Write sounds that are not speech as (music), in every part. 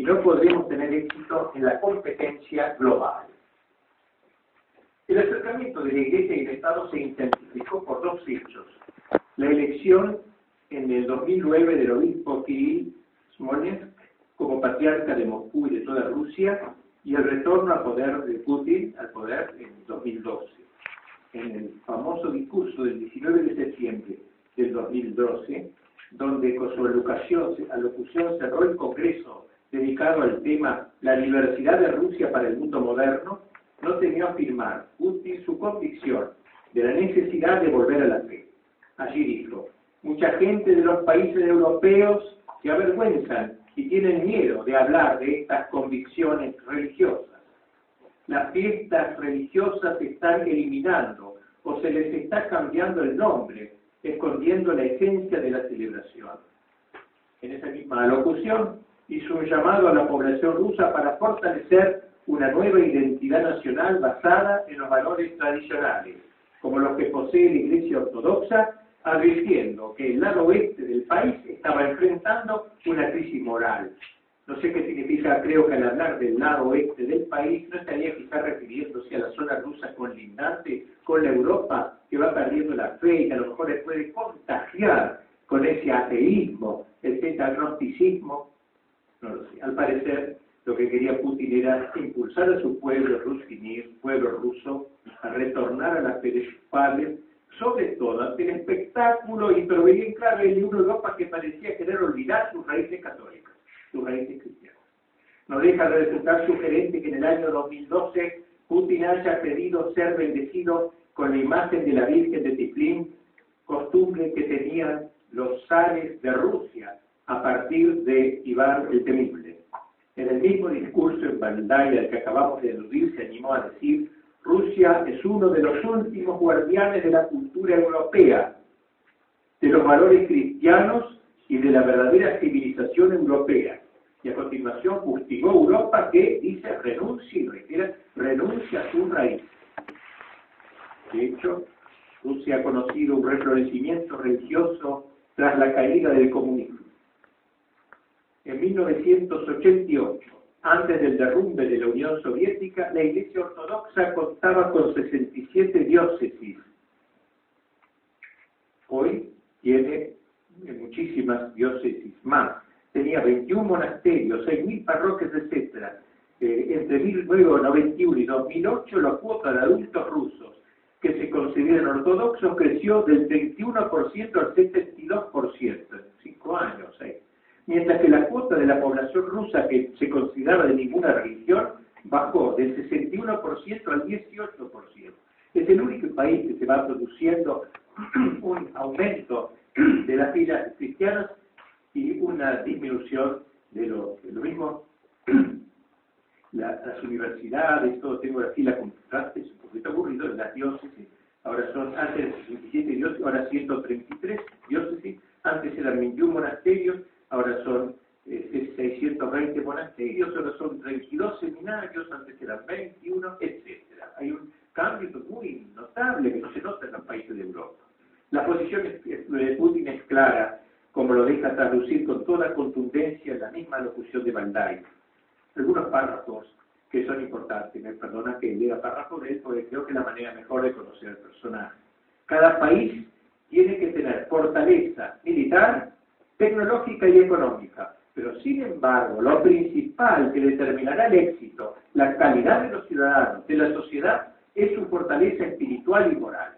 y no podremos tener éxito en la competencia global. El acercamiento de la Iglesia y el Estado se intensificó por dos hechos. La elección en el 2009 del obispo Kirill Smolensk como patriarca de Moscú y de toda Rusia y el retorno al poder de Putin al poder en 2012. En el famoso discurso del 19 de septiembre del 2012, donde con su alocución, cerró el Congreso dedicado al tema La diversidad de Rusia para el mundo moderno, no temió afirmar Putin su convicción de la necesidad de volver a la fe. Allí dijo, mucha gente de los países europeos se avergüenzan y tienen miedo de hablar de estas convicciones religiosas. Las fiestas religiosas se están eliminando o se les está cambiando el nombre, escondiendo la esencia de la celebración. En esa misma alocución hizo un llamado a la población rusa para fortalecer una nueva identidad nacional basada en los valores tradicionales, como los que posee la Iglesia Ortodoxa advirtiendo que el lado oeste del país estaba enfrentando una crisis moral. No sé qué significa, creo que al hablar del lado oeste del país no estaría quizá refiriéndose a la zona rusa conlindante con la Europa que va perdiendo la fe y que a lo mejor le puede contagiar con ese ateísmo, ese agnosticismo. No lo sé. Al parecer, lo que quería Putin era impulsar a su pueblo rusinir, pueblo ruso, a retornar a la fe de sus padres sobre todo ante el espectáculo, y pero bien claro el libro Europa que parecía querer olvidar sus raíces católicas, sus raíces cristianas. No deja de resultar sugerente que en el año 2012 Putin haya pedido ser bendecido con la imagen de la Virgen de Tiflín, costumbre que tenían los zares de Rusia a partir de Iván el Temible. En el mismo discurso en Valdaya al que acabamos de aludir, se animó a decir Rusia es uno de los últimos guardianes de la cultura europea, de los valores cristianos y de la verdadera civilización europea. Y a continuación fustigó Europa que dice renuncia y renuncia a su raíz. De hecho, Rusia ha conocido un reflorecimiento religioso tras la caída del comunismo. En 1988, antes del derrumbe de la Unión Soviética, la Iglesia Ortodoxa contaba con 67 diócesis. Hoy tiene muchísimas diócesis más. Tenía 21 monasterios, 6.000 parroquias, etc. Eh, entre 1991 y 2008, la cuota de adultos rusos que se consideran ortodoxos creció del 21% al 72% en cinco años. Eh mientras que la cuota de la población rusa que se consideraba de ninguna religión bajó del 61% al 18%. Es el único país que se va produciendo (clears throat) un aumento (clears throat) de las filas cristianas y una disminución de lo, mismo. (clears throat) las universidades, todo tengo la fila contraste, es un poquito aburrido, las diócesis, ahora son antes 67 diócesis, ahora 133 diócesis, antes eran 21 monasterios, ahora son 620 eh, monasterios, ahora son 32 seminarios, antes eran 21, etc. Hay un cambio muy notable que no se nota en los países de Europa. La posición de Putin es clara, como lo deja traducir con toda contundencia en la misma locución de Bandai. Algunos párrafos que son importantes, me perdona que lea párrafos de él, porque creo que es la manera mejor de conocer al personaje. Cada país tiene que tener fortaleza militar tecnológica y económica. Pero sin embargo, lo principal que determinará el éxito, la calidad de los ciudadanos, de la sociedad, es su fortaleza espiritual y moral.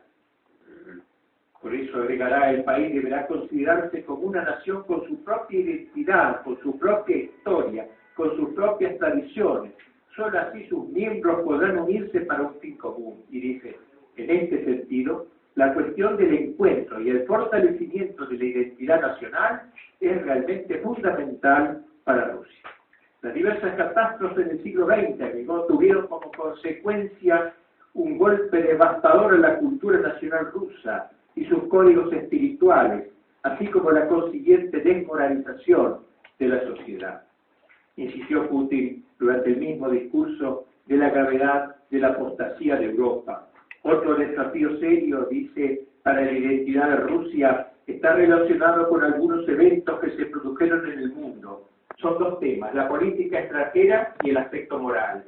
Por eso agregará, el país deberá considerarse como una nación con su propia identidad, con su propia historia, con sus propias tradiciones. Solo así sus miembros podrán unirse para un fin común. Y dice, en este sentido, la cuestión del encuentro y el fortalecimiento de la identidad nacional es realmente fundamental para Rusia. Las diversas catástrofes del siglo XX que tuvieron como consecuencia un golpe devastador a la cultura nacional rusa y sus códigos espirituales, así como la consiguiente desmoralización de la sociedad. Insistió Putin durante el mismo discurso de la gravedad de la apostasía de Europa otro desafío serio, dice, para la identidad de Rusia está relacionado con algunos eventos que se produjeron en el mundo. son dos temas, la política extranjera y el aspecto moral.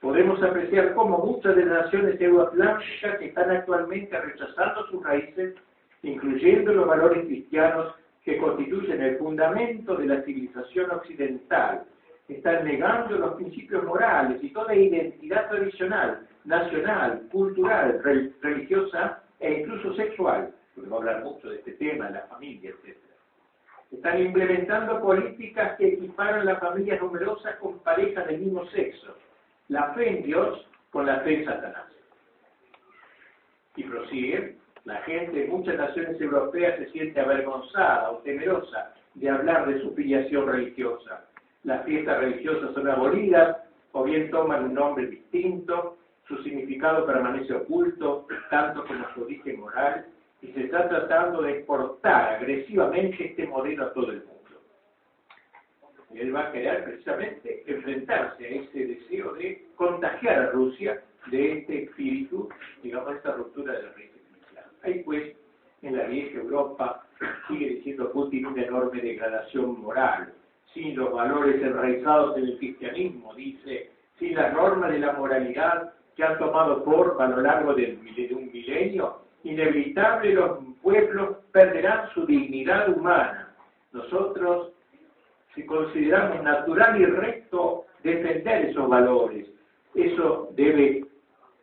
Podemos apreciar cómo muchas de las naciones euroatlánticas están actualmente rechazando sus raíces, incluyendo los valores cristianos que constituyen el fundamento de la civilización occidental. Están negando los principios morales y toda identidad tradicional, nacional, cultural, religiosa e incluso sexual. Podemos hablar mucho de este tema, la familia, etc. Están implementando políticas que equiparan las familias numerosas con parejas del mismo sexo. La fe en Dios con la fe en Satanás. Y prosigue, la gente en muchas naciones europeas se siente avergonzada o temerosa de hablar de su filiación religiosa. Las fiestas religiosas son abolidas o bien toman un nombre distinto, su significado permanece oculto, tanto como su origen moral, y se está tratando de exportar agresivamente este modelo a todo el mundo. Él va a querer precisamente enfrentarse a ese deseo de contagiar a Rusia de este espíritu, digamos, esta ruptura de la religión cristiana. Ahí pues, en la vieja Europa, sigue diciendo Putin una enorme degradación moral, sin los valores enraizados en el cristianismo, dice, sin la norma de la moralidad que han tomado forma a lo largo de un milenio, inevitable los pueblos perderán su dignidad humana. Nosotros, si consideramos natural y recto defender esos valores, eso debe,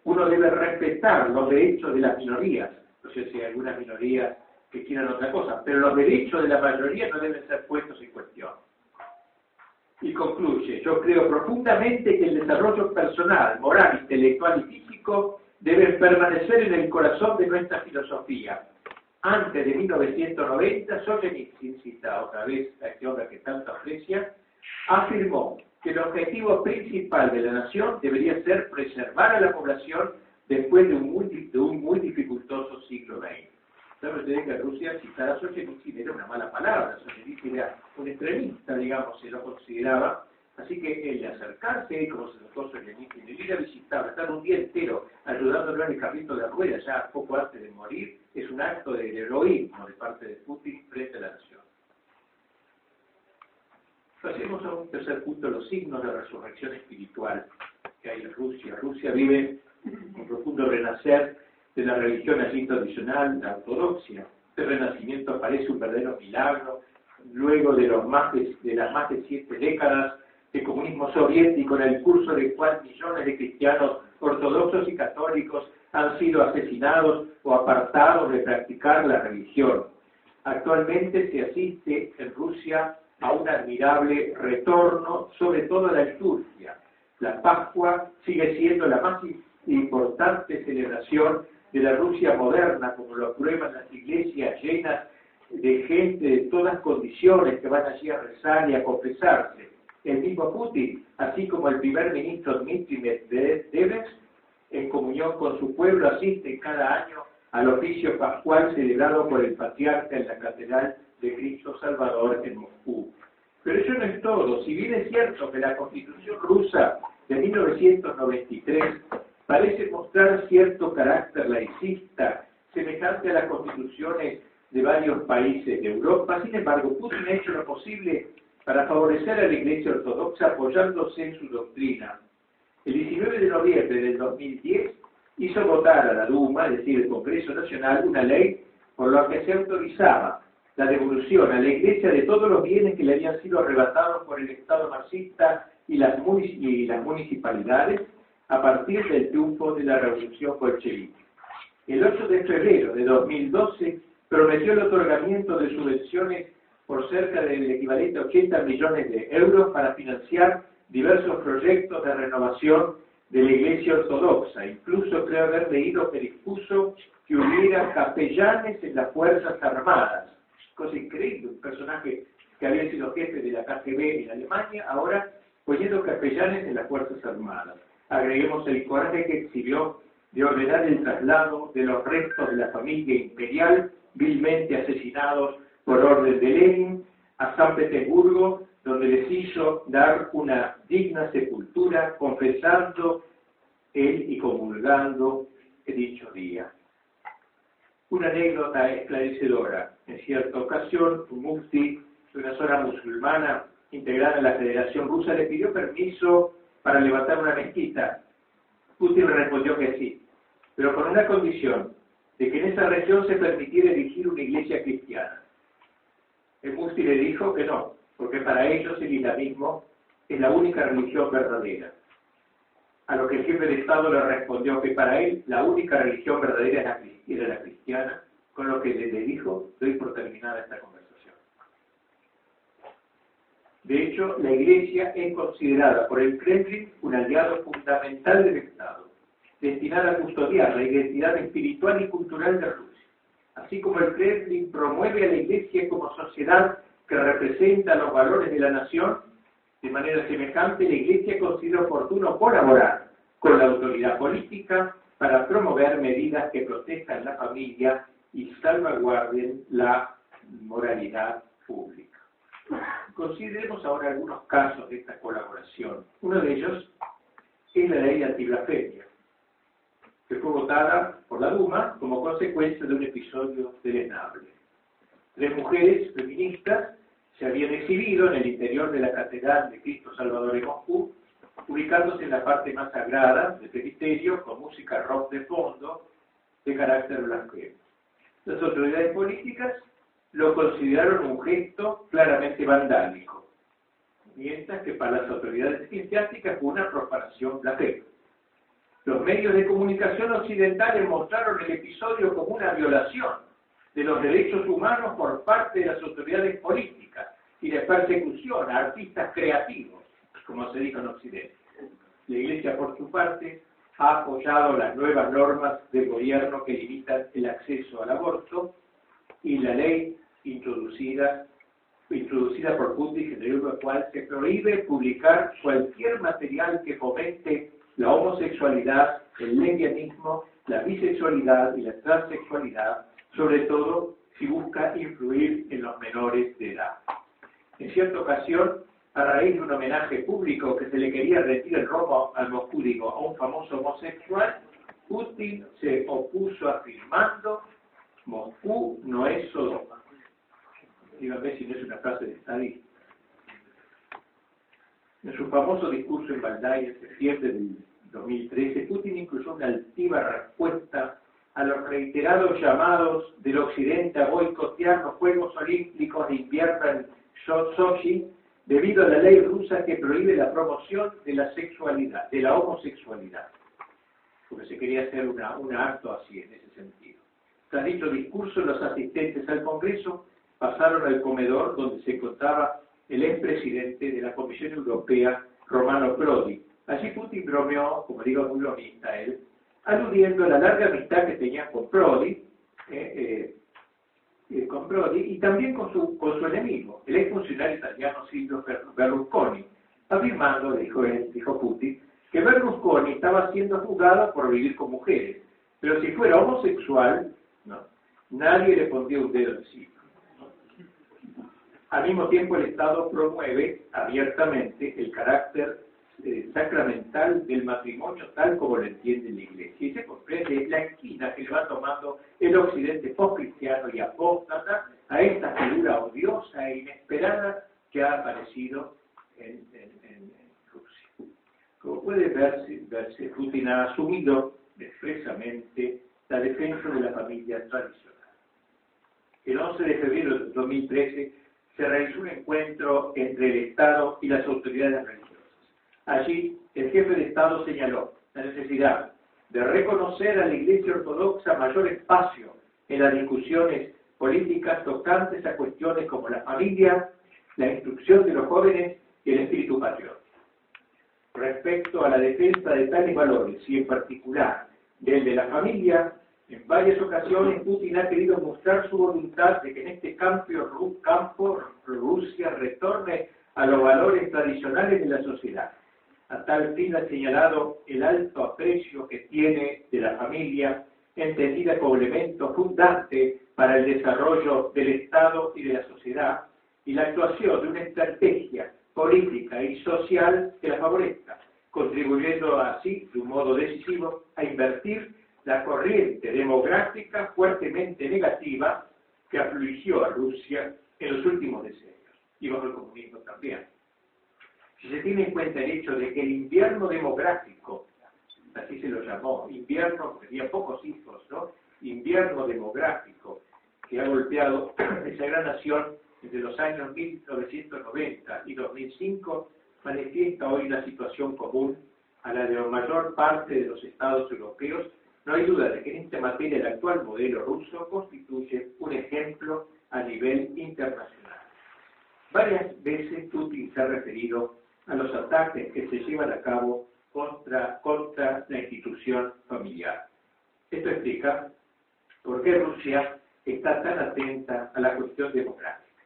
uno debe respetar los derechos de las minorías. No sé si hay algunas minorías que quieran otra cosa, pero los derechos de la mayoría no deben ser puestos en cuestión. Y concluye, yo creo profundamente que el desarrollo personal, moral, intelectual y físico deben permanecer en el corazón de nuestra filosofía. Antes de 1990, Solzhenitsyn, cita otra vez a este hombre que tanto aprecia, afirmó que el objetivo principal de la nación debería ser preservar a la población después de un muy, de un muy dificultoso siglo XX. ¿Sabe usted que Rusia citar a Solzhenitsyn era una mala palabra? Solzhenitsyn era un extremista, digamos, se lo consideraba, Así que el acercarse, como se notó Solzhenitsyn, el ir a visitarlo, estar un día entero ayudándolo en el carrito de ruedas ya poco antes de morir, es un acto de heroísmo de parte de Putin frente a la nación. Pasemos a un tercer punto, los signos de resurrección espiritual que hay en Rusia. Rusia vive un profundo renacer de la religión allí tradicional, la ortodoxia. Este renacimiento parece un verdadero milagro, luego de, de las más de siete décadas el comunismo soviético, en el curso del cual millones de cristianos ortodoxos y católicos han sido asesinados o apartados de practicar la religión. Actualmente se asiste en Rusia a un admirable retorno, sobre todo a la liturgia. La Pascua sigue siendo la más importante celebración de la Rusia moderna, como lo prueban las iglesias llenas de gente de todas condiciones que van allí a rezar y a confesarse el mismo Putin, así como el primer ministro Dmitry Medvedev, en comunión con su pueblo, asiste cada año al oficio pascual celebrado por el patriarca en la Catedral de Cristo Salvador en Moscú. Pero eso no es todo. Si bien es cierto que la Constitución rusa de 1993 parece mostrar cierto carácter laicista, semejante a las constituciones de varios países de Europa, sin embargo, Putin ha hecho lo posible para favorecer a la Iglesia Ortodoxa apoyándose en su doctrina. El 19 de noviembre del 2010 hizo votar a la Duma, es decir, el Congreso Nacional, una ley por la que se autorizaba la devolución a la Iglesia de todos los bienes que le habían sido arrebatados por el Estado marxista y las, y las municipalidades a partir del triunfo de la Revolución Bolchevique. El 8 de febrero de 2012 prometió el otorgamiento de subvenciones por cerca del equivalente a 80 millones de euros para financiar diversos proyectos de renovación de la Iglesia Ortodoxa. Incluso creo haber leído que dispuso que hubiera capellanes en las Fuerzas Armadas. Cosa increíble, un personaje que había sido jefe de la KGB en Alemania, ahora poniendo capellanes en las Fuerzas Armadas. Agreguemos el coraje que exhibió de ordenar el traslado de los restos de la familia imperial vilmente asesinados por orden de Lenin a San Petersburgo, donde les hizo dar una digna sepultura, confesando él y comulgando dicho día. Una anécdota esclarecedora. En cierta ocasión, un mufti de una zona musulmana integrada en la Federación Rusa, le pidió permiso para levantar una mezquita. Putin respondió que sí, pero con una condición, de que en esa región se permitiera erigir una iglesia cristiana. El Mufti le dijo que no, porque para ellos el islamismo es la única religión verdadera. A lo que el jefe de Estado le respondió que para él la única religión verdadera era la cristiana, con lo que le dijo, doy por terminada esta conversación. De hecho, la Iglesia es considerada por el Kremlin un aliado fundamental del Estado, destinada a custodiar la identidad espiritual y cultural de Rusia. Así como el Kremlin promueve a la Iglesia como sociedad que representa los valores de la nación, de manera semejante la Iglesia considera oportuno colaborar con la autoridad política para promover medidas que protejan la familia y salvaguarden la moralidad pública. Consideremos ahora algunos casos de esta colaboración. Uno de ellos es la ley antiblasfemia, que fue votada por la Duma como consecuencia de un episodio deleznable. Tres mujeres feministas se habían exhibido en el interior de la Catedral de Cristo Salvador en Moscú, ubicándose en la parte más sagrada del presbiterio con música rock de fondo de carácter blasfemo. Las autoridades políticas lo consideraron un gesto claramente vandálico, mientras que para las autoridades eclesiásticas fue una profanación blasfema. Los medios de comunicación occidentales mostraron el episodio como una violación de los derechos humanos por parte de las autoridades políticas y de persecución a artistas creativos, como se dijo en Occidente. La Iglesia, por su parte, ha apoyado las nuevas normas del gobierno que limitan el acceso al aborto y la ley introducida, introducida por Putin, en la cual se prohíbe publicar cualquier material que fomente la homosexualidad, el lesbianismo, la bisexualidad y la transexualidad, sobre todo si busca influir en los menores de edad. En cierta ocasión, a raíz de un homenaje público que se le quería rendir en Roma al Moscú, a un famoso homosexual, Putin se opuso afirmando Moscú no es Sodoma. Dígame si no es una frase de Stalin. En su famoso discurso en Valdai en septiembre del 2013, Putin incluyó una altiva respuesta a los reiterados llamados del Occidente a boicotear los Juegos Olímpicos de invierno en Sochi debido a la ley rusa que prohíbe la promoción de la sexualidad, de la homosexualidad, porque se quería hacer una, un acto así en ese sentido. Tras dicho discurso, los asistentes al Congreso pasaron al comedor donde se encontraba el expresidente de la Comisión Europea, Romano Prodi. Allí Putin bromeó, como digo, muy bromista él, aludiendo a la larga amistad que tenía con Prodi, eh, eh, eh, y también con su, con su enemigo, el exfuncionario italiano Silvio Berlusconi, afirmando, dijo, él, dijo Putin, que Berlusconi estaba siendo juzgado por vivir con mujeres, pero si fuera homosexual, no, nadie le pondría un dedo encima. Al mismo tiempo, el Estado promueve abiertamente el carácter eh, sacramental del matrimonio tal como lo entiende la Iglesia. Y se comprende la esquina que le va tomando el occidente post-cristiano y apóstata a esta figura odiosa e inesperada que ha aparecido en, Rusia. Como puede verse, verse, Putin ha asumido expresamente la defensa de la familia tradicional. El 11 de febrero de 2013 se realizó un encuentro entre el Estado y las autoridades religiosas Allí el jefe de Estado señaló la necesidad de reconocer a la Iglesia Ortodoxa mayor espacio en las discusiones políticas tocantes a cuestiones como la familia, la instrucción de los jóvenes y el espíritu patriótico. Respecto a la defensa de tales valores y en particular del de la familia, en varias ocasiones Putin ha querido mostrar su voluntad de que en este campo, campo Rusia retorne a los valores tradicionales de la sociedad. A tal fin ha señalado el alto aprecio que tiene de la familia, entendida como elemento fundante para el desarrollo del Estado y de la sociedad, y la actuación de una estrategia política y social que la favorezca, contribuyendo así, de un modo decisivo, a invertir la corriente demográfica fuertemente negativa que afligió a Rusia en los últimos decenios, y bajo el comunismo también. si se tiene en cuenta el hecho de que el invierno demográfico, así se lo llamó, invierno, tenía pocos hijos, ¿no? Invierno demográfico que ha golpeado (clears throat) esa gran nación desde los años 1990 y 2005, manifiesta hoy una situación común a la de la mayor parte de los estados europeos, no hay duda de que en esta materia el actual modelo ruso constituye un ejemplo a nivel internacional. Varias veces Putin se ha referido a los ataques que se llevan a cabo contra, contra la institución familiar. Esto explica por qué Rusia está tan atenta a la cuestión democrática.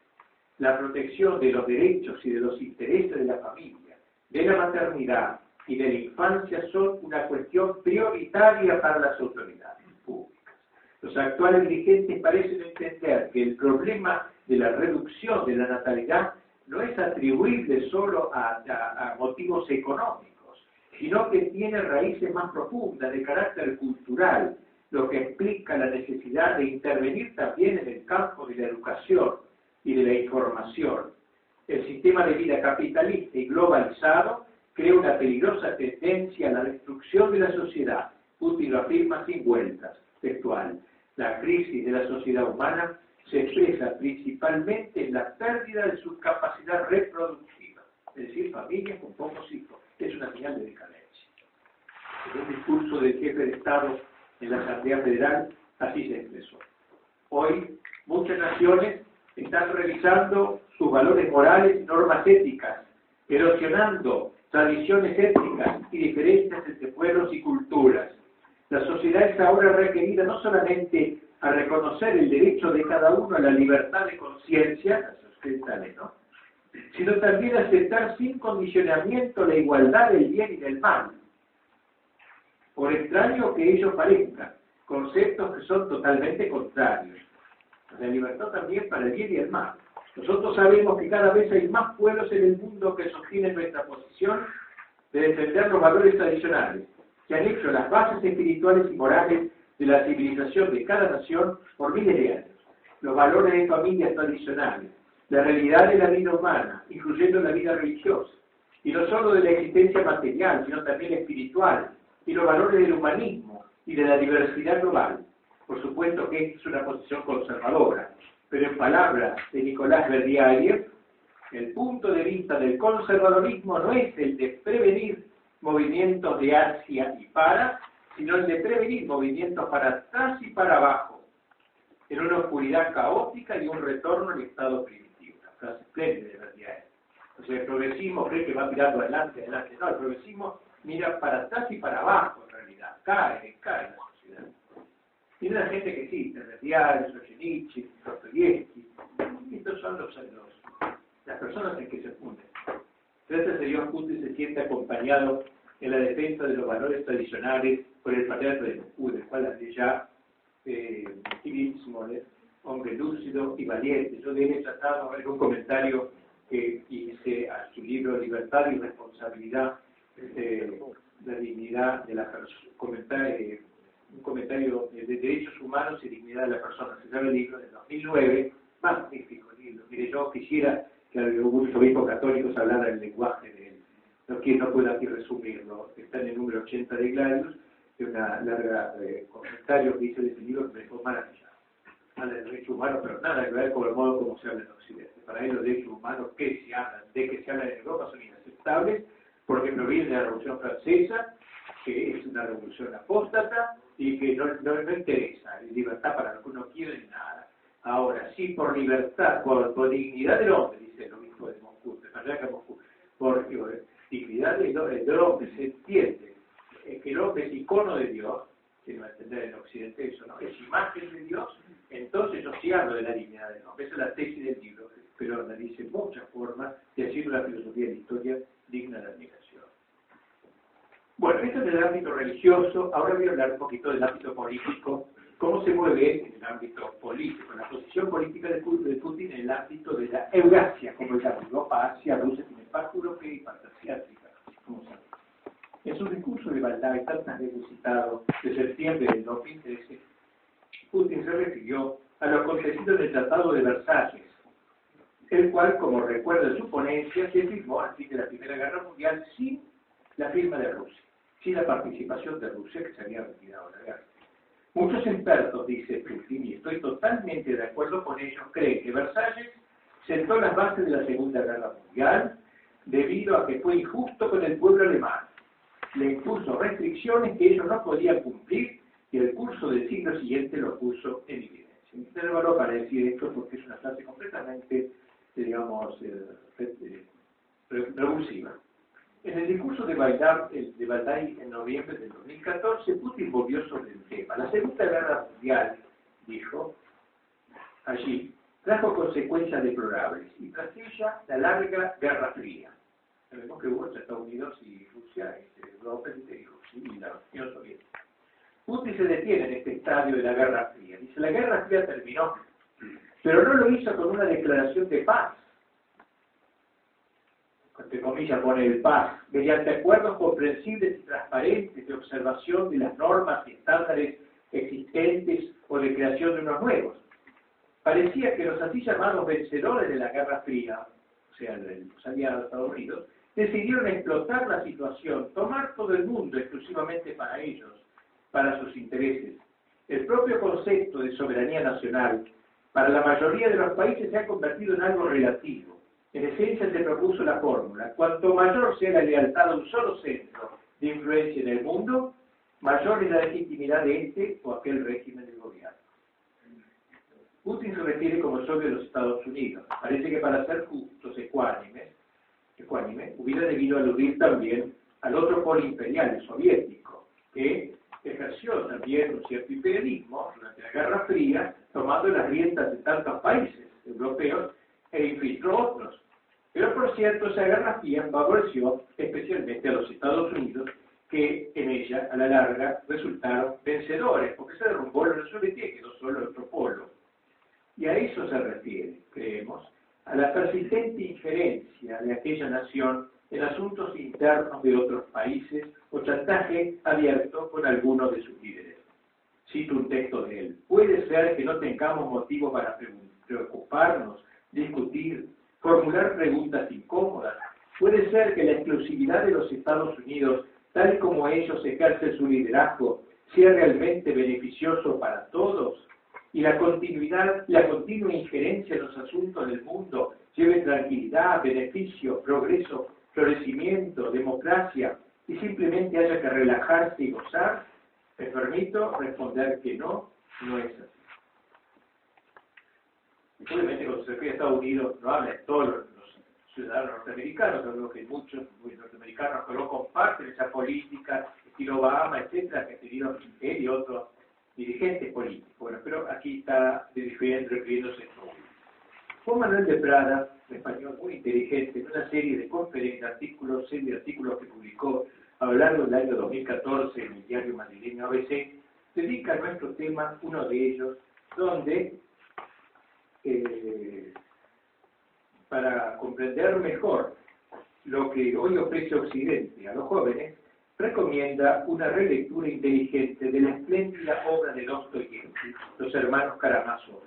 La protección de los derechos y de los intereses de la familia, de la maternidad y de la infancia son una cuestión prioritaria para las autoridades públicas. Los actuales dirigentes parecen entender que el problema de la reducción de la natalidad no es atribuible solo a, a, motivos económicos, sino que tiene raíces más profundas de carácter cultural, lo que explica la necesidad de intervenir también en el campo de la educación y de la información. El sistema de vida capitalista y globalizado crea una peligrosa tendencia a la destrucción de la sociedad. Putin lo afirma sin vueltas, textual. La crisis de la sociedad humana se expresa principalmente en la pérdida de su capacidad reproductiva, es decir, familias con pocos hijos. Es una señal de decadencia. En un discurso del jefe de Estado en la Asamblea Federal, así se expresó. Hoy, muchas naciones están revisando sus valores morales y normas éticas, erosionando tradiciones étnicas y diferencias entre pueblos y culturas. La sociedad es ahora requerida no solamente a reconocer el derecho de cada uno a la libertad de conciencia, ¿no? sino también a aceptar sin condicionamiento la igualdad del bien y del mal. Por extraño que ello parezca, conceptos que son totalmente contrarios. La libertad también para el bien y el mal. Nosotros sabemos que cada vez hay más pueblos en el mundo que sostienen nuestra posición de defender los valores tradicionales, que han hecho las bases espirituales y morales de la civilización de cada nación por miles de años. Los valores de familias tradicionales, la realidad de la vida humana, incluyendo la vida religiosa, y no solo de la existencia material, sino también espiritual, y los valores del humanismo y de la diversidad global. Por supuesto que esta es una posición conservadora, pero en palabras de Nicolás Berdiaev, el punto de vista del conservadorismo no es el de prevenir movimientos de hacia y para, sino el de prevenir movimientos para atrás y para abajo, en una oscuridad caótica y un retorno al estado primitivo. Una frase espléndida de Berdiaev. O sea, el progresismo cree que va mirando adelante, adelante. No, el progresismo mira para atrás y para abajo, en realidad. Cae, cae la sociedad. Tiene la gente que sí, Berdiaev, Solzhenitsyn, Dostoyevsky. Estos son los, los, las personas en que se funden. Gracias a Dios, Putin se siente acompañado en la defensa de los valores tradicionales por el patriarca de Moscú, del cual hace ya eh, hombre lúcido y valiente. Yo de él he tratado en un comentario que hice a su libro Libertad y Responsabilidad, este, la dignidad de la persona, eh, un comentario de derechos humanos y dignidad de la persona. Se llama el libro de 2009, magnífico libro. Mire, yo quisiera que algunos obispos católicos hablaran el lenguaje de él. No, no puedo aquí resumirlo. Está en el número 80 de Gladius una larga eh, comentario que hice de ese libro que me dejó maravillado. Habla de derechos humanos, pero nada que ver con el modo como se habla en Occidente. Para él los derechos humanos que se hablan, de que se habla en Europa son inaceptables porque provienen de la Revolución Francesa, que es una revolución apóstata y que no, no, interesa libertad para lo que uno quiere ni nada. Ahora, sí por libertad, por, dignidad del hombre, dice el obispo de Moscú, de Moscú, por dignidad del, del hombre se entiende que el hombre es icono de Dios, que no entender en Occidente eso, ¿no? Es imagen de Dios, entonces yo sí hablo de la dignidad del hombre. Esa es la tesis del libro, pero analice muchas formas de decir una filosofía de la historia digna de admiración. Bueno, esto es el ámbito religioso, ahora voy a hablar un poquito del ámbito político, cómo se mueve en el ámbito político, la posición política de Putin en el ámbito de la Eurasia, como es la Europa, Asia, Rusia, tiene parte europea y parte asiática, como saben. En su discurso de Valdai, tantas veces citado, de septiembre del 2013, Putin se refirió a lo acontecido en el Tratado de Versalles, el cual, como recuerda su ponencia, se firmó al fin de la Primera Guerra Mundial sin la firma de Rusia, sin la participación de Rusia que se había retirado de la guerra. Muchos expertos, dice Putin, y estoy totalmente de acuerdo con ellos, creen que Versalles sentó las bases de la Segunda Guerra Mundial debido a que fue injusto con el pueblo alemán. Le impuso restricciones que ellos no podían cumplir y el curso del siglo siguiente lo puso en evidencia. Tener valor para decir esto porque es una frase completamente, digamos, eh, eh, revulsiva. En el discurso de Baldar, de Baldai en noviembre del 2014, Putin volvió sobre el tema. La Segunda Guerra Mundial, dijo allí, trajo consecuencias deplorables y tras ella la larga Guerra Fría. Sabemos que hubo entre Estados Unidos y Rusia, este, Europa y la Unión Soviética. Putin se detiene en este estadio de la Guerra Fría. Dice, la Guerra Fría terminó, pero no lo hizo con una declaración de paz. Entre comillas pone el paz, mediante acuerdos comprensibles y transparentes de observación de las normas y estándares existentes o de creación de unos nuevos. Parecía que los así llamados vencedores de la Guerra Fría, o sea, los aliados de Estados Unidos, decidieron explotar la situación, tomar todo el mundo exclusivamente para ellos, para sus intereses. El propio concepto de soberanía nacional para la mayoría de los países se ha convertido en algo relativo. En esencia se propuso la fórmula, cuanto mayor sea la lealtad a un solo centro de influencia en el mundo, mayor es la legitimidad de este o aquel régimen de gobierno. Putin se refiere como socio de los Estados Unidos. Parece que para ser justos, ecuánimes, ecuánime, hubiera debido aludir también al otro polo imperial, el soviético, que ejerció también un cierto imperialismo durante la Guerra Fría, tomando las riendas de tantos países europeos e infiltró otros. Pero por cierto, esa Guerra Fría favoreció especialmente a los Estados Unidos, que en ella, a la larga, resultaron vencedores, porque se derrumbó la Unión Soviética y quedó solo otro polo. Y a eso se refiere, creemos, a la persistente injerencia de aquella nación en asuntos internos de otros países o chantaje abierto con alguno de sus líderes. Cito un texto de él. Puede ser que no tengamos motivo para preocuparnos, discutir, formular preguntas incómodas. Puede ser que la exclusividad de los Estados Unidos, tal como ellos ejercen su liderazgo, sea realmente beneficioso para todos y la continuidad, la continua injerencia en los asuntos del mundo lleve tranquilidad, beneficio, progreso florecimiento, democracia, y simplemente haya que relajarse y gozar, me permito responder que no, no es así. Obviamente cuando se refiere a Estados Unidos no habla de todos los, ciudadanos norteamericanos, creo que muchos norteamericanos que no comparten esa política, estilo Obama, etcétera, que tenido él y otros dirigentes políticos. Bueno, pero aquí está refiriéndose a. Juan Manuel de Prada un español muy inteligente, en una serie de conferencias, artículos, serie de artículos que publicó a lo largo del año 2014 en el diario madrileño ABC, dedica a nuestro tema uno de ellos, donde, eh, para comprender mejor lo que hoy ofrece Occidente a los jóvenes, recomienda una relectura inteligente de la espléndida obra de Dostoyevsky, Los hermanos Karamazov,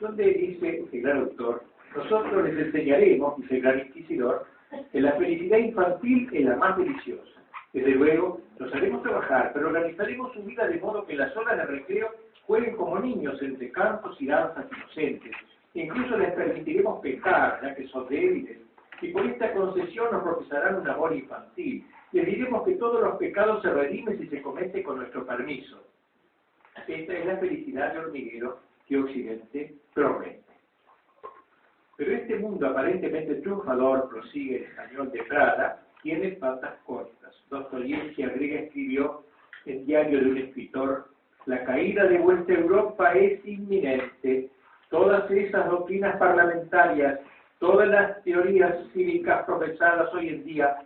donde dice el gran autor nosotros les enseñaremos, dice el gran inquisidor, que la felicidad infantil es la más deliciosa. Desde luego, los haremos trabajar, pero organizaremos su vida de modo que las horas de recreo jueguen como niños entre cantos y danzas inocentes. Incluso les permitiremos pecar, ya que son débiles, y por esta concesión nos profesarán un amor infantil. Les diremos que todos los pecados se redimen si se comete con nuestro permiso. Esta es la felicidad de hormiguero que Occidente promete. Pero este mundo aparentemente triunfador, prosigue el español de Prada, tiene patas cortas. Dostoyevsky agrega escribió en Diario de un escritor, la caída de vuestra Europa es inminente. Todas esas doctrinas parlamentarias, todas las teorías cívicas profesadas hoy en día,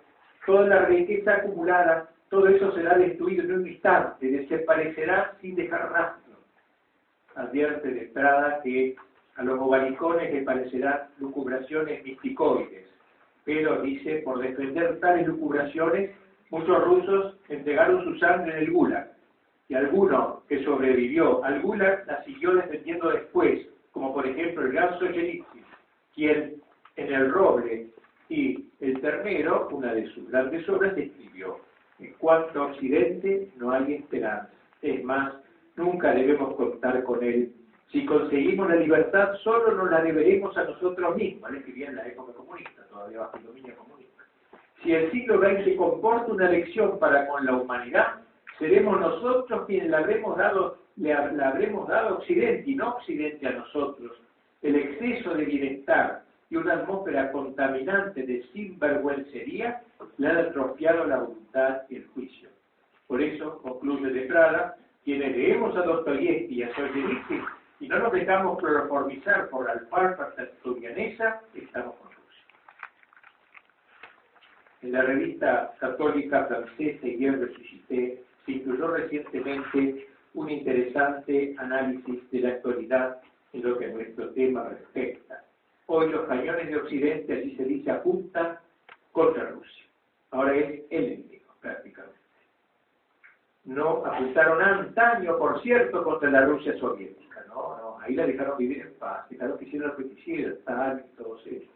toda la riqueza acumulada, todo eso será destruido en un instante, desaparecerá sin dejar rastro. Advierte de Prada que a los bobalicones les parecerán lucubraciones misticoides, pero dice, por defender tales lucubraciones, muchos rusos entregaron su sangre en el Gulag, y alguno que sobrevivió al Gulag la siguió defendiendo después, como por ejemplo el gran Solzhenitsyn, quien en el roble y el ternero, una de sus grandes obras, escribió, en cuanto a Occidente no hay esperanza. Es más, nunca debemos contar con él. Si conseguimos la libertad, solo nos la deberemos a nosotros mismos. Él escribía en la época comunista, todavía bajo el dominio comunista. Si el siglo XX comporta una lección para con la humanidad, seremos nosotros quienes la habremos dado, le, habremos dado Occidente y no Occidente a nosotros. El exceso de bienestar y una atmósfera contaminante de sinvergüencería le han atrofiado la voluntad y el juicio. Por eso, concluye de Prada, quienes leemos a Dostoyevsky y a Solzhenitsyn y no nos dejamos cloroformizar por la alfalfa estamos con Rusia. En la revista católica francesa Guerre Resuscité se incluyó recientemente un interesante análisis de la actualidad en lo que a nuestro tema respecta. Hoy los cañones de Occidente, allí se dice, apuntan contra Rusia. Ahora es el enemigo, prácticamente. No apuntaron antaño, por cierto, contra la Rusia soviética, ¿no? no ahí la dejaron vivir en paz, dejaron que hiciera lo que quisiera, Stalin y todos ellos.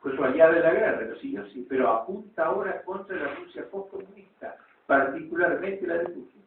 Fue su allá de la guerra, lo siguió sí, pero apunta ahora contra la Rusia postcomunista, particularmente la de Putin.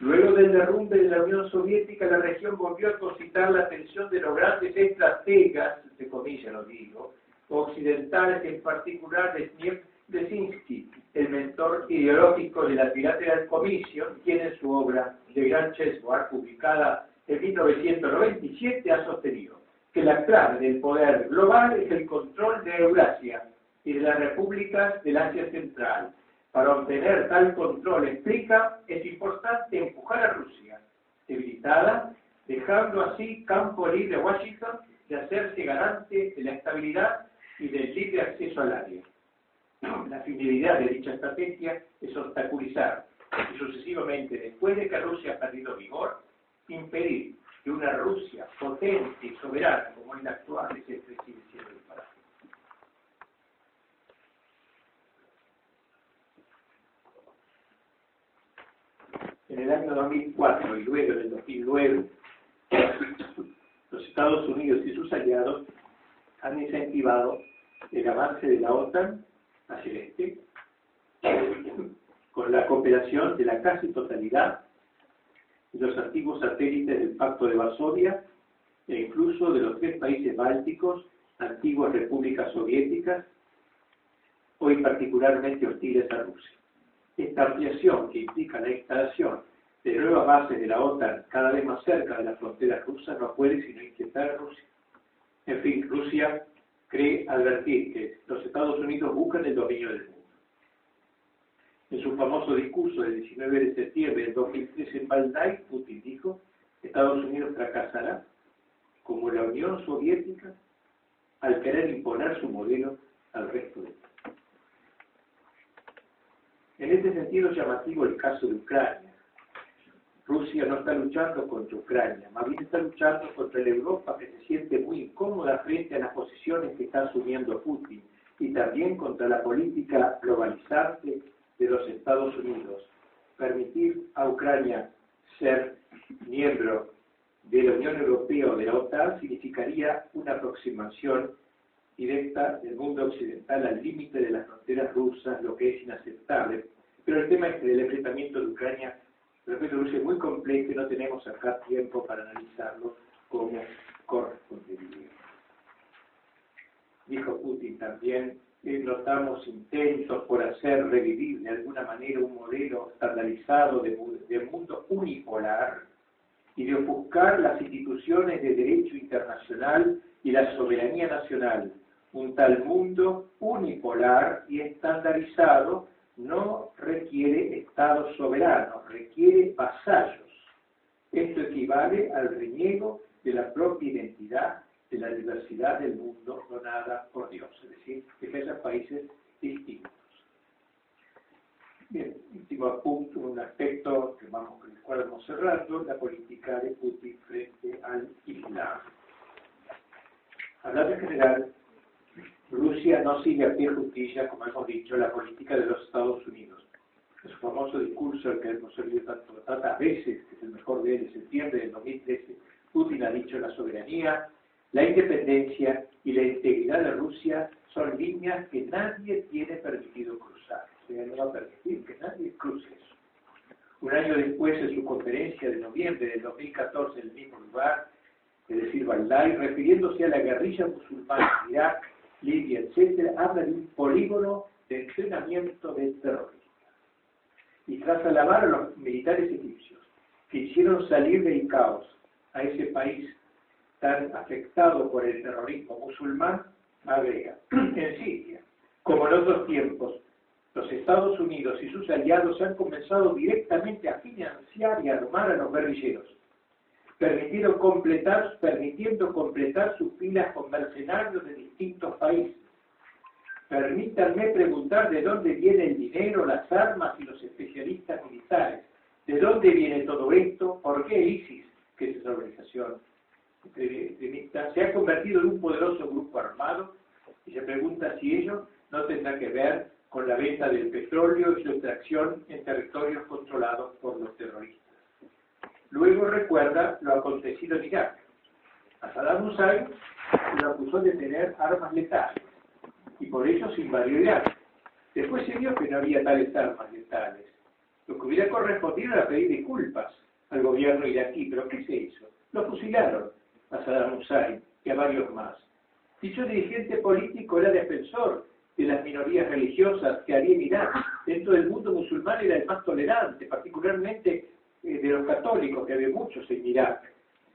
Luego del derrumbe de la Unión Soviética, la región volvió a concitar la atención de los grandes estrategas, de comillas lo digo, occidentales, en particular de Brzezinski, el mentor ideológico de la Bilateral Commission, quien en su obra The Grand Chessboard, publicada en 1997, ha sostenido que la clave del poder global es el control de Eurasia y de las repúblicas del Asia Central. Para obtener tal control, explica, es importante empujar a Rusia, debilitada, dejando así campo libre a Washington de hacerse garante de la estabilidad y del libre acceso al área. La finalidad de dicha estrategia es obstaculizar y sucesivamente, después de que Rusia ha perdido vigor, impedir que una Rusia potente y soberana como es la actual se sigue siendo En el año 2004 y luego en el 2009, los Estados Unidos y sus aliados han incentivado el avance de la OTAN hacia el este, con la cooperación de la casi totalidad de los antiguos satélites del Pacto de Varsovia e incluso de los tres países bálticos, antiguas repúblicas soviéticas, hoy particularmente hostiles a Rusia. Esta ampliación que implica la instalación de nuevas bases de la OTAN cada vez más cerca de las fronteras rusas no puede sino inquietar a Rusia. En fin, Rusia cree advertir que los Estados Unidos buscan el dominio del mundo. En su famoso discurso del 19 de septiembre del 2013 en Valdai, Putin dijo, Estados Unidos fracasará como la Unión Soviética al querer imponer su modelo al resto del mundo. En este sentido llamativo el caso de Ucrania, Rusia no está luchando contra Ucrania, más bien está luchando contra la Europa que se siente muy incómoda frente a las posiciones que está asumiendo Putin y también contra la política globalizante de los Estados Unidos. Permitir a Ucrania ser miembro de la Unión Europea o de la OTAN significaría una aproximación directa del mundo occidental al límite de las fronteras rusas, lo que es inaceptable. Pero el tema es que el enfrentamiento de Ucrania Repito, es muy complejo y no tenemos acá tiempo para analizarlo como correspondería. Dijo Putin también, notamos intentos por hacer revivir de alguna manera un modelo estandarizado de mundo unipolar y de ofuscar las instituciones de derecho internacional y la soberanía nacional. Un tal mundo unipolar y estandarizado no requiere estados soberanos, requiere vasallos. Esto equivale al reniego de la propia identidad de la diversidad del mundo donada por Dios, es decir, haya países distintos. Bien, último punto, un aspecto que vamos, con el cual vamos cerrando, la política de Putin frente al Islam. Hablando en general, Rusia no sigue a pie justicia, como hemos dicho, la política de los Estados Unidos. Su famoso discurso, el que hemos oído tanto, tantas veces, que es el mejor de él, de septiembre del 2013, Putin ha dicho la soberanía La independencia y la integridad de Rusia son líneas que nadie tiene permitido cruzar. O sea, no va a permitir que nadie cruce eso. Un año después, en su conferencia de noviembre del 2014 en el mismo lugar, es decir, Baldai, refiriéndose a la guerrilla musulmana en Irak, Libia, etc., habla de un polígono de entrenamiento del terrorismo. Y tras alabar a los militares egipcios que hicieron salir del caos a ese país tan afectado por el terrorismo musulmán, agrega, (clears throat) en Siria, como en otros tiempos, los Estados Unidos y sus aliados han comenzado directamente a financiar y armar a los guerrilleros, permitieron completar, permitiendo completar sus filas con mercenarios de distintos países. Permítanme preguntar de dónde viene el dinero, las armas y los especialistas militares. ¿De dónde viene todo esto? ¿Por qué ISIS, que es esa organización extremista, se ha convertido en un poderoso grupo armado? Y se pregunta si ello no tendrá que ver con la venta del petróleo y su extracción en territorios controlados por los terroristas. Luego recuerda lo acontecido en Irak. A Saddam Hussein se lo acusó de tener armas letales y por ello se invadió Irak. Después se vio que no había tales armas letales. Lo que hubiera correspondido era pedir disculpas al gobierno iraquí, pero ¿qué se hizo? Lo fusilaron a Saddam Hussein y a varios más. Dicho dirigente político era defensor de las minorías religiosas que había en Irak. Dentro del mundo musulmán era el más tolerante, particularmente de los católicos, que había muchos en Irak.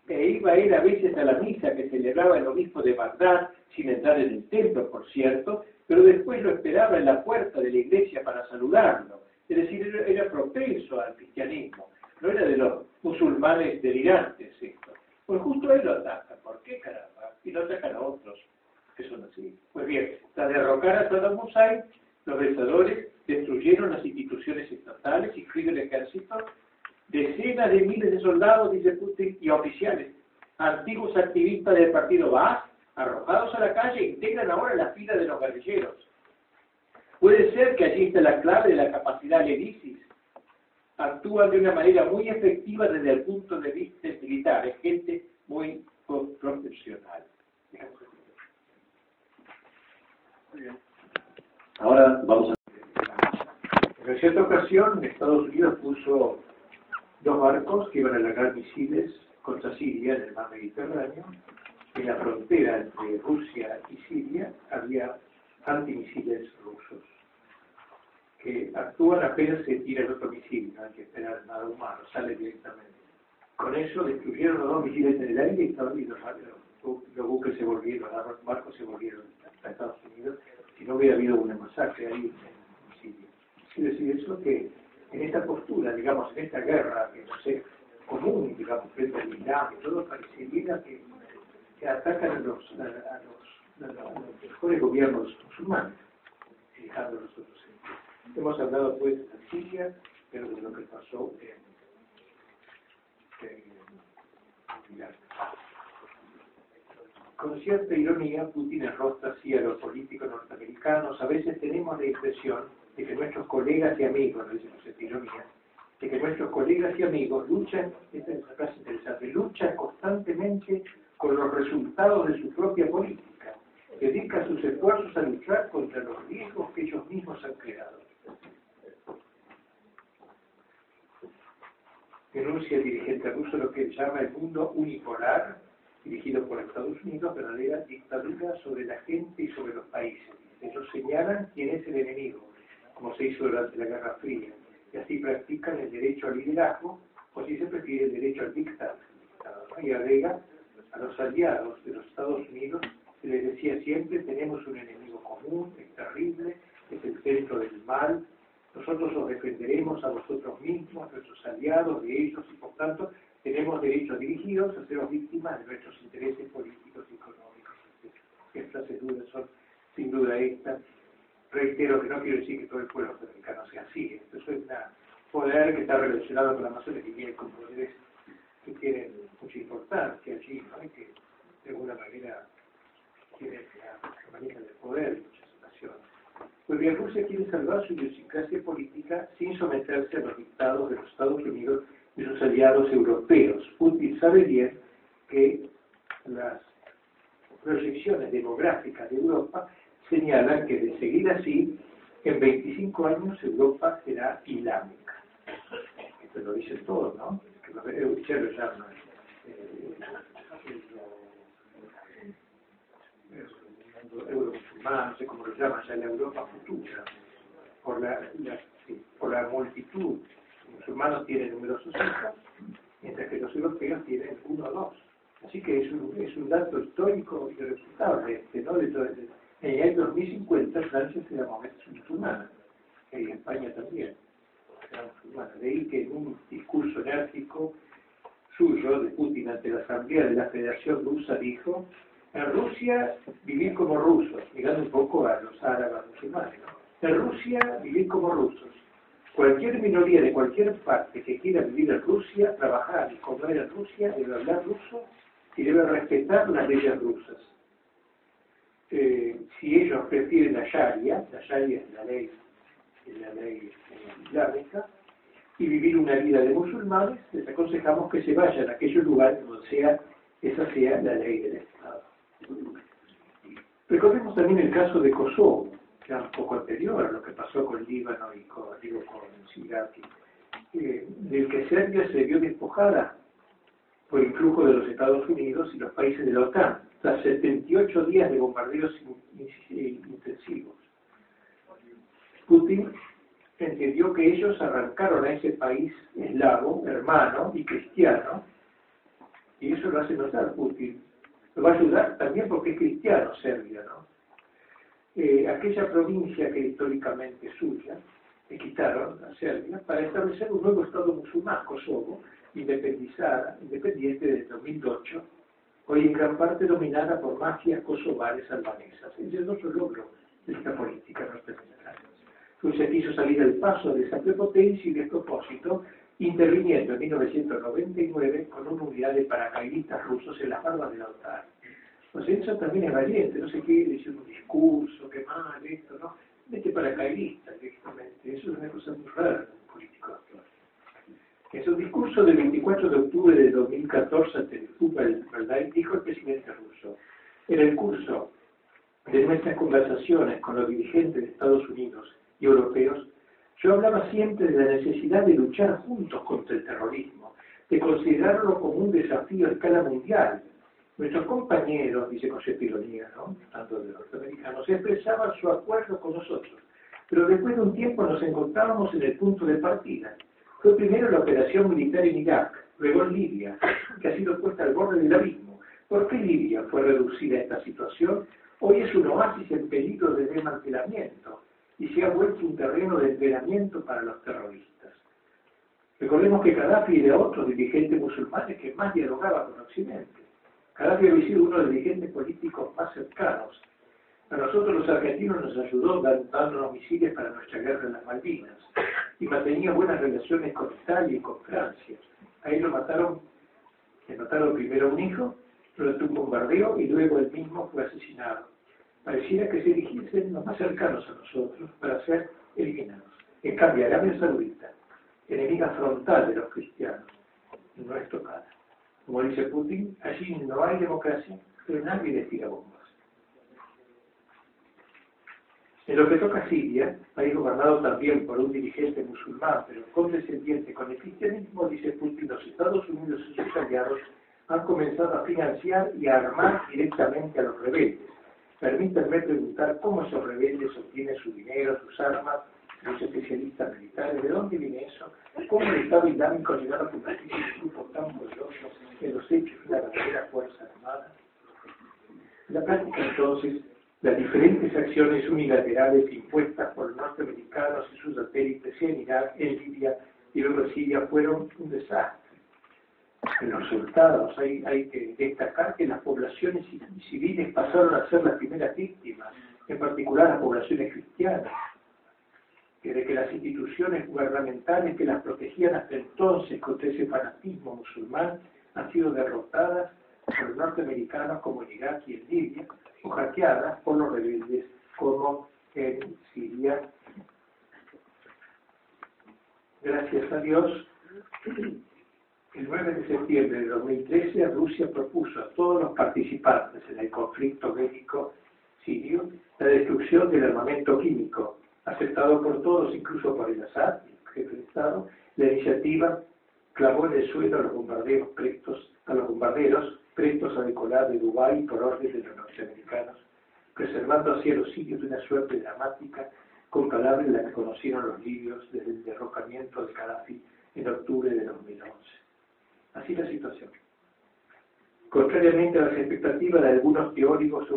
Iba ir a veces a la misa que celebraba el obispo de Bagdad, sin entrar en el templo, por cierto, pero después lo esperaba en la puerta de la iglesia para saludarlo. Es decir, era, propenso al cristianismo, no era de los musulmanes delirantes esto. Pues justo él lo ataca. ¿Por qué caramba? Y lo atacan a otros que son así. Pues bien, tras derrocar a Saddam Hussein, los vencedores destruyeron las instituciones estatales, incluido el ejército, decenas de miles de soldados, dice Putin, y oficiales, antiguos activistas del partido Baas, arrojados a la calle, integran ahora la fila de los guerrilleros. Puede ser que allí está la clave de la capacidad del ISIS. Actúan de una manera muy efectiva desde el punto de vista militar, es gente muy profesional. Ahora vamos a... En cierta ocasión, Estados Unidos puso dos barcos que iban a largar misiles contra Siria en el mar Mediterráneo. En la frontera entre Rusia y Siria había antimisiles rusos que actúan apenas se tira el otro misil, no hay que esperar nada humano, sale directamente. Con eso destruyeron los dos misiles en el aire y, los, buques se volvieron, los barcos se volvieron a Estados Unidos, si no hubiera habido una masacre ahí en Siria. Quiere decir eso que en esta postura, digamos, en esta guerra, que no sé, común, digamos, frente al Islam y todo, parecería que, que atacan a los, a, los, a los mejores gobiernos musulmanes, dejando los otros. Hemos hablado pues de Siria, pero de lo que pasó en, en. Con cierta ironía, Putin arroja así a los políticos norteamericanos. A veces tenemos la impresión de que nuestros colegas y amigos, decimos esta ironía, de que nuestros colegas y amigos luchan, esta es una frase interesante, luchan constantemente con los resultados de su propia política, dedican sus esfuerzos a luchar contra los riesgos que ellos mismos han creado. Denuncia el dirigente ruso lo que llama el mundo unipolar, dirigido por Estados Unidos, verdadera dictadura sobre la gente y sobre los países. Ellos señalan quién es el enemigo, como se hizo durante la Guerra Fría, y así practican el derecho al liderazgo, o si se prefiere el derecho al dictado. Y agrega, a los aliados de los Estados Unidos se les decía siempre, tenemos un enemigo común, es terrible, es el centro del mal, nosotros os defenderemos a vosotros mismos, nuestros aliados, de ellos, y por tanto tenemos derecho a dirigiros, a seros víctimas de nuestros intereses políticos y económicos. Estas dudas son sin duda estas reitero que no quiero decir que todo el pueblo americano sea así. Esto es un poder que está relacionado con la masonería y con poderes que tienen mucha importancia allí, ¿no? que de alguna manera tienen la manera del poder en muchas ocasiones. Pues bien, Rusia quiere salvar su idiosincrasia política sin someterse a los dictados de los Estados Unidos y sus aliados europeos. Putin sabe bien que las proyecciones demográficas de Europa señalan que de seguir así, en 25 años Europa será islámica. Esto lo dicen todos, ¿no? Que lo, lo llama euromusulmán, no sé cómo lo llaman, ya la Europa futura, por la, por la multitud. Los musulmanes tienen numerosos hijos, mientras que los europeos tienen uno o dos. Así que es un, es un dato histórico irrefutable. Este, ¿no? En el año 2050 Francia será musulmana, y España también. De ahí que en un discurso enérgico suyo de Putin ante la Asamblea de la Federación Rusa dijo en Rusia vivir como rusos, mirando un poco a los árabes musulmanes. En Rusia vivir como rusos. Cualquier minoría de cualquier parte que quiera vivir en Rusia, trabajar y comer en Rusia, debe hablar ruso y debe respetar las leyes rusas. Eh, si ellos prefieren la Sharia, la Sharia es la ley, es la ley islámica, y vivir una vida de musulmanes, les aconsejamos que se vayan a aquellos lugares donde sea, esa sea la ley del Estado. Recordemos también el caso de Kosovo, que era un poco anterior a lo que pasó con Líbano y con, digo, con eh, del que Serbia se vio despojada por influjo de los Estados Unidos y los países de la OTAN, tras 78 días de bombardeos intensivos. Putin entendió que ellos arrancaron a ese país eslavo, hermano y cristiano, y eso lo hace notar Putin. Lo va a ayudar también porque es cristiano Serbia, ¿no? Eh, aquella provincia que históricamente es suya, le quitaron a Serbia para establecer un nuevo Estado musulmán, Kosovo, independizada, independiente desde 2008, hoy en gran parte dominada por mafias kosovares albanesas. Ese es otro logro de esta política norteamericana. Se quiso salir al paso de esa prepotencia y de propósito, interviniendo en 1999 con una unidad de paracaidistas rusos en las barbas de la OTAN. Pues eso también es valiente, no se quiere decir un discurso, qué mal, esto, ¿no? Mete paracaidistas directamente, eso es una cosa muy rara en un político actual. En su discurso del 24 de octubre de 2014 ante el dijo el presidente ruso, en el curso de nuestras conversaciones con los dirigentes de Estados Unidos y europeos, yo hablaba siempre de la necesidad de luchar juntos contra el terrorismo, de considerarlo como un desafío a escala mundial. Nuestros compañeros, dice con ironía, ¿no? tanto de norteamericanos, expresaban su acuerdo con nosotros, pero después de un tiempo nos encontrábamos en el punto de partida. Fue primero la operación militar en Irak, luego en Libia, que ha sido puesta al borde del abismo. ¿Por qué Libia fue reducida a esta situación? Hoy es un oasis en peligro de desmantelamiento y se ha vuelto un terreno de entrenamiento para los terroristas. Recordemos que Gaddafi era otro dirigente musulmán que más dialogaba con Occidente. Gaddafi había sido uno de los dirigentes políticos más cercanos. A nosotros los argentinos nos ayudó dándonos misiles para nuestra guerra en las Malvinas y mantenía buenas relaciones con Italia y con Francia. Ahí lo mataron, le mataron primero un hijo durante un bombardeo y luego él mismo fue asesinado pareciera que se dirigiesen los más cercanos a nosotros para ser eliminados. En cambio, Arabia Saudita, enemiga frontal de los cristianos, no es tocada. Como dice Putin, allí no hay democracia, pero nadie les tira bombas. En lo que toca a Siria, país gobernado también por un dirigente musulmán, pero condescendiente con el cristianismo, dice Putin, los Estados Unidos y sus aliados han comenzado a financiar y a armar directamente a los rebeldes Permítanme preguntar cómo esos rebeldes obtienen su dinero, sus armas, los especialistas militares, ¿de dónde viene eso? ¿Cómo el Estado Islámico ha llegado a convertirse en un grupo tan poderoso en los hechos de la verdadera Fuerza Armada? La práctica, entonces, las diferentes acciones unilaterales impuestas por los norteamericanos y sus satélites en Irak, en Libia y luego Siria fueron un desastre en los resultados. Hay, que destacar que las poblaciones civiles pasaron a ser las primeras víctimas, en particular las poblaciones cristianas, que de que las instituciones gubernamentales que las protegían hasta entonces contra ese fanatismo musulmán han sido derrotadas por los norteamericanos como en Irak y en Libia, o hackeadas por los rebeldes como en Siria. Gracias a Dios el 9 de septiembre de 2013 Rusia propuso a todos los participantes en el conflicto bélico sirio la destrucción del armamento químico, aceptado por todos, incluso por el Assad, el jefe de Estado. La iniciativa clavó en el suelo a los bombarderos prestos, a los bombarderos prestos a decolar de Dubái por orden de los norteamericanos, preservando así a los sirios de una suerte dramática comparable a la que conocieron los libios desde el derrocamiento de Gaddafi en octubre de 2011. Así la situación. Contrariamente a las expectativas de algunos teóricos,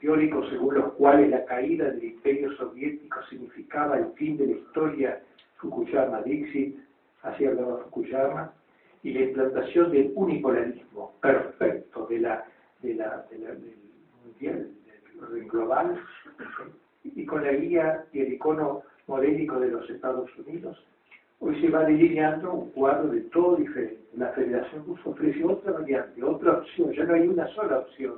teóricos según los cuales la caída del imperio soviético significaba el fin de la historia Fukuyama-Dixit, así hablaba Fukuyama, y la implantación del unipolarismo perfecto de la, de la, del mundial, del global, y con la guía y el icono modélico de los Estados Unidos, Hoy se va delineando un cuadro de todo diferente. La Federación Rusa ofrece otra variante, otra opción, ya no hay una sola opción.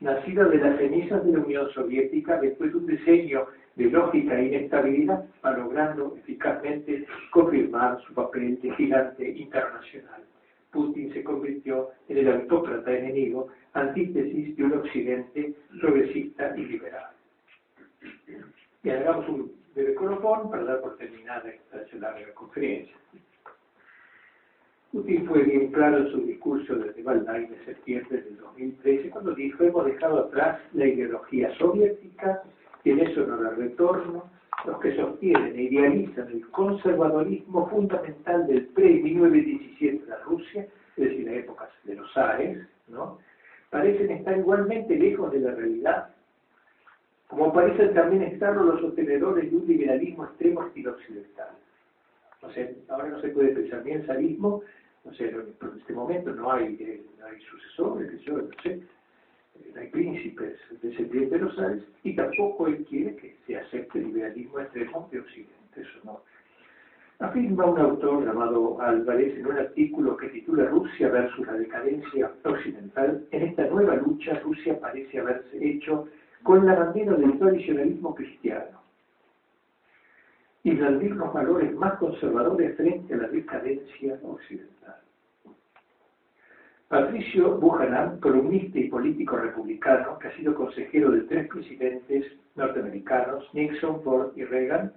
Nacida de las cenizas de la Unión Soviética después de un diseño de lógica e inestabilidad, va logrando eficazmente confirmar su papel de gigante internacional. Putin se convirtió en el autócrata enemigo, antítesis de un occidente progresista y liberal. Y hagamos un de colofón para dar por terminada esta larga conferencia. Putin fue bien claro en su discurso desde Valdai de septiembre del 2013 cuando dijo hemos dejado atrás la ideología soviética y en eso no la retorno los que sostienen e idealizan el conservadorismo fundamental del pre-1917 de Rusia, es decir, la época de los zares, ¿no? parecen estar igualmente lejos de la realidad como parecen también estarlo los sostenedores de un liberalismo extremo estilo occidental. O sea, ahora no se puede pensar ni en zarismo, o sea, en este momento no hay, eh, no hay sucesores, yo, no sé, hay príncipes descendientes de los Ares, y tampoco él quiere que se acepte el liberalismo extremo de Occidente, eso no. Afirma un autor llamado Álvarez en un artículo que titula Rusia versus la decadencia occidental. En esta nueva lucha, Rusia parece haberse hecho con la bandera del tradicionalismo cristiano y blandir los valores más conservadores frente a la decadencia occidental. Patricio Buchanan, columnista y político republicano, que ha sido consejero de tres presidentes norteamericanos, Nixon, Ford y Reagan,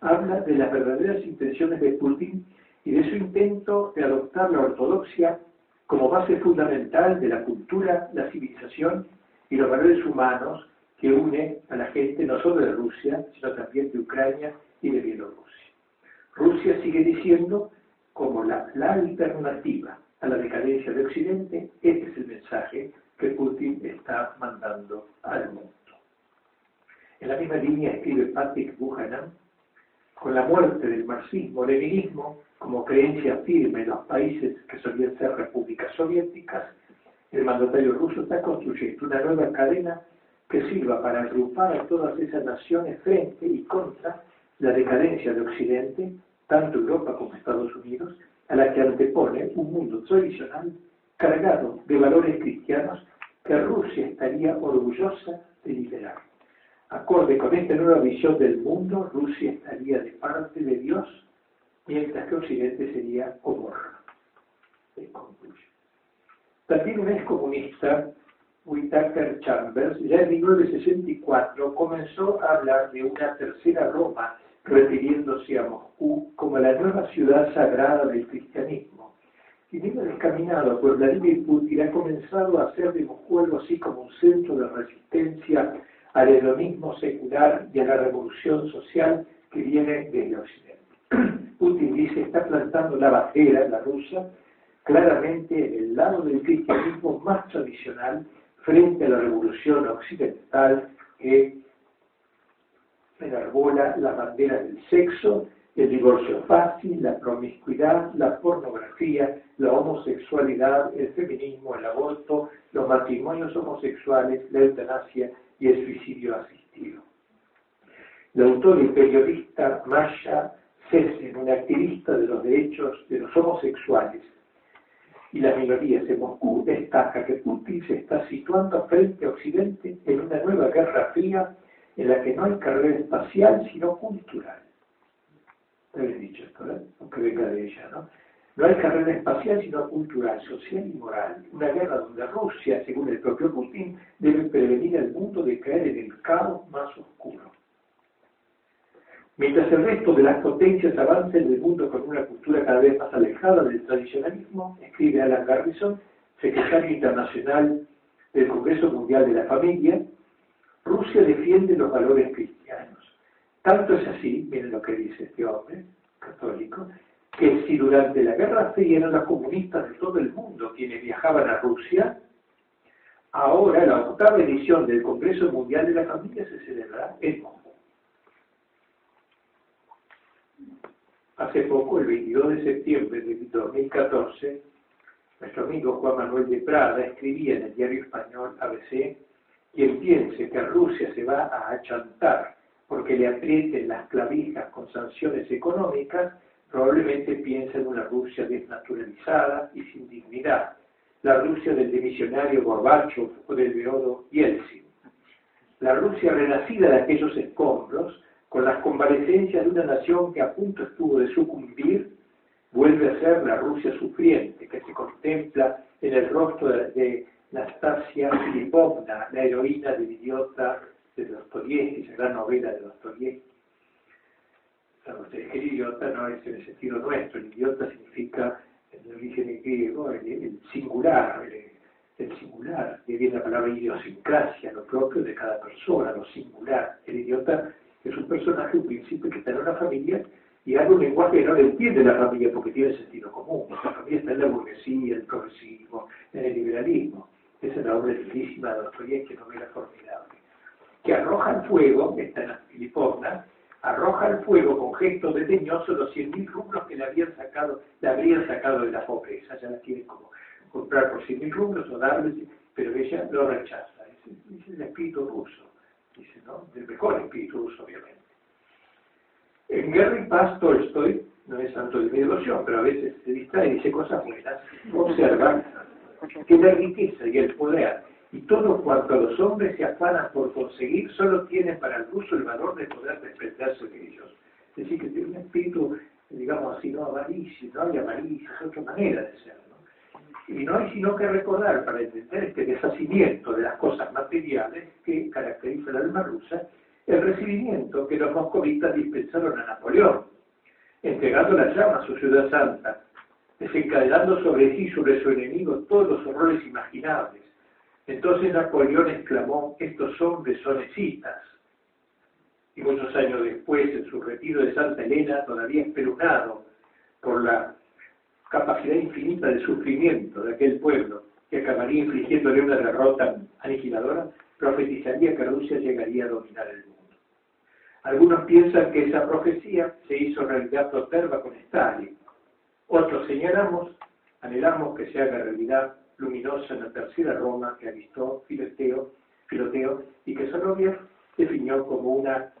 habla de las verdaderas intenciones de Putin y de su intento de adoptar la ortodoxia como base fundamental de la cultura, la civilización y los valores humanos que une a la gente no solo de Rusia, sino también de Ucrania y de Bielorrusia. Rusia sigue diciendo como la, alternativa a la decadencia de Occidente, este es el mensaje que Putin está mandando al mundo. En la misma línea escribe Patrick Buchanan, con la muerte del marxismo-leninismo como creencia firme en los países que solían ser repúblicas soviéticas, el mandatario ruso está construyendo una nueva cadena que sirva para agrupar a todas esas naciones frente y contra la decadencia de Occidente, tanto Europa como Estados Unidos, a la que antepone un mundo tradicional cargado de valores cristianos que Rusia estaría orgullosa de liberar. Acorde con esta nueva visión del mundo, Rusia estaría de parte de Dios, mientras que Occidente sería Gomorra. También un ex comunista Whitaker Chambers, ya en 1964 comenzó a hablar de una tercera Roma, refiriéndose a Moscú como la nueva ciudad sagrada del cristianismo. Y bien descaminado por Vladimir Putin ha comenzado a hacer de Moscú algo así como un centro de resistencia al hedonismo secular y a la revolución social que viene desde Occidente. (clears throat) Putin dice está plantando la bandera, la rusa, claramente en el lado del cristianismo más tradicional frente a la revolución occidental que enarbola la bandera del sexo, el divorcio fácil, la promiscuidad, la pornografía, la homosexualidad, el feminismo, el aborto, los matrimonios homosexuales, la eutanasia y el suicidio asistido. La autor y periodista Masha Sesen, una activista de los derechos de los homosexuales, y las minorías de Moscú destaca que Putin se está situando frente a Occidente en una nueva guerra fría en la que no hay carrera espacial sino cultural. Te he dicho esto, ¿eh? aunque venga de ella, ¿no? No hay carrera espacial, sino cultural, social y moral. Una guerra donde Rusia, según el propio Putin, debe prevenir al mundo de caer en el caos más oscuro. Mientras el resto de las potencias avanza en el mundo con una cultura cada vez más alejada del tradicionalismo, escribe Alan Garrison, secretario internacional del Congreso Mundial de la Familia, Rusia defiende los valores cristianos. Tanto es así, miren lo que dice este hombre católico, que si durante la Guerra Fría eran los comunistas de todo el mundo quienes viajaban a Rusia, ahora la octava edición del Congreso Mundial de la Familia se celebrará en Moscú. Hace poco, el 22 de septiembre de 2014, nuestro amigo Juan Manuel de Prada escribía en el diario español ABC, quien piense que Rusia se va a achantar porque le aprieten las clavijas con sanciones económicas, probablemente piensa en una Rusia desnaturalizada y sin dignidad, la Rusia del dimisionario Gorbachev o del Beodo Yeltsin, la Rusia renacida de aquellos escombros, con las convalecencias de una nación que a punto estuvo de sucumbir, vuelve a ser la Rusia sufriente que se contempla en el rostro de, Nastasia Filipovna, la heroína del idiota de Dostoyevsky, esa gran novela de Dostoyevsky. El idiota no es en el sentido nuestro, el idiota significa en el origen griego el, singular, el, singular, que viene la palabra idiosincrasia, lo propio de cada persona, lo singular. El idiota es un personaje, un príncipe que está en una familia y habla un lenguaje que no le entiende la familia porque tiene sentido común. La familia está en la burguesía, el progresismo, en el liberalismo. Es la obra lindísima de Dostoyevsky, novela formidable. Que arroja al fuego, está en la Filipovna, arroja al fuego con gesto desdeñoso los cien mil rublos que le habían sacado, le habrían sacado de la pobreza. Ya la quieren como comprar por cien mil rublos o darles, pero ella lo rechaza. Es, es el espíritu ruso dice, ¿no? Del mejor espíritu ruso, obviamente. En Guerra y Paz, Tolstoy no es santo de mi devoción, pero a veces se distrae y dice cosas buenas. Observa que la riqueza y el poder y todo cuanto los hombres se afanan por conseguir solo tienen para el ruso el valor de poder desprenderse de ellos. Es decir, que tiene un espíritu, digamos así, no avaricia, no hay avaricia, es otra manera de ser. Y no hay sino que recordar para entender este deshacimiento de las cosas materiales que caracteriza el alma rusa, el recibimiento que los moscovitas dispensaron a Napoleón, entregando la llama a su ciudad santa, desencadenando sobre sí, sobre su enemigo, todos los horrores imaginables. Entonces Napoleón exclamó, estos hombres son escitas. Y muchos años después, en su retiro de Santa Elena, todavía espelunado por la capacidad infinita de sufrimiento de aquel pueblo, que acabaría infligiéndole una derrota aniquiladora, profetizaría que Rusia llegaría a dominar el mundo. Algunos piensan que esa profecía se hizo realidad toterva con Stalin. Otros señalamos, anhelamos que se haga realidad luminosa en la tercera Roma que avistó Filoteo, Filoteo y que Soloviev definió como una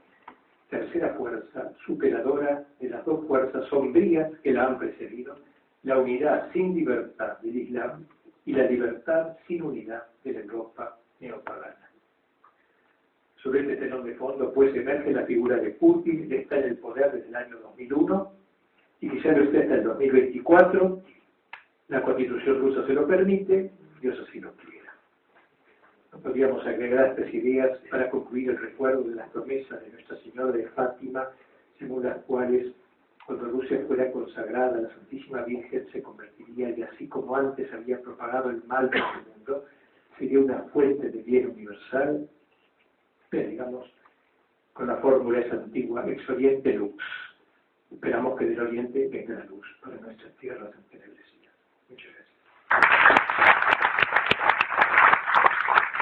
tercera fuerza superadora de las dos fuerzas sombrías que la han precedido la unidad sin libertad del Islam y la libertad sin unidad de la Europa neopagana. Sobre este tenor de fondo, pues, emerge la figura de Putin, que está en el poder desde el año 2001 y quizá lo esté hasta el 2024. La constitución rusa se lo permite, Dios así lo quiera. No podríamos agregar estas ideas para concluir el recuerdo de las promesas de Nuestra Señora de Fátima, según las cuales cuando Rusia fuera consagrada, la Santísima Virgen se convertiría y así como antes había propagado el mal por el mundo, sería una fuente de bien universal, digamos, con la fórmula esa antigua, ex oriente lux. Esperamos que del oriente venga la luz para nuestras tierras en Muchas gracias.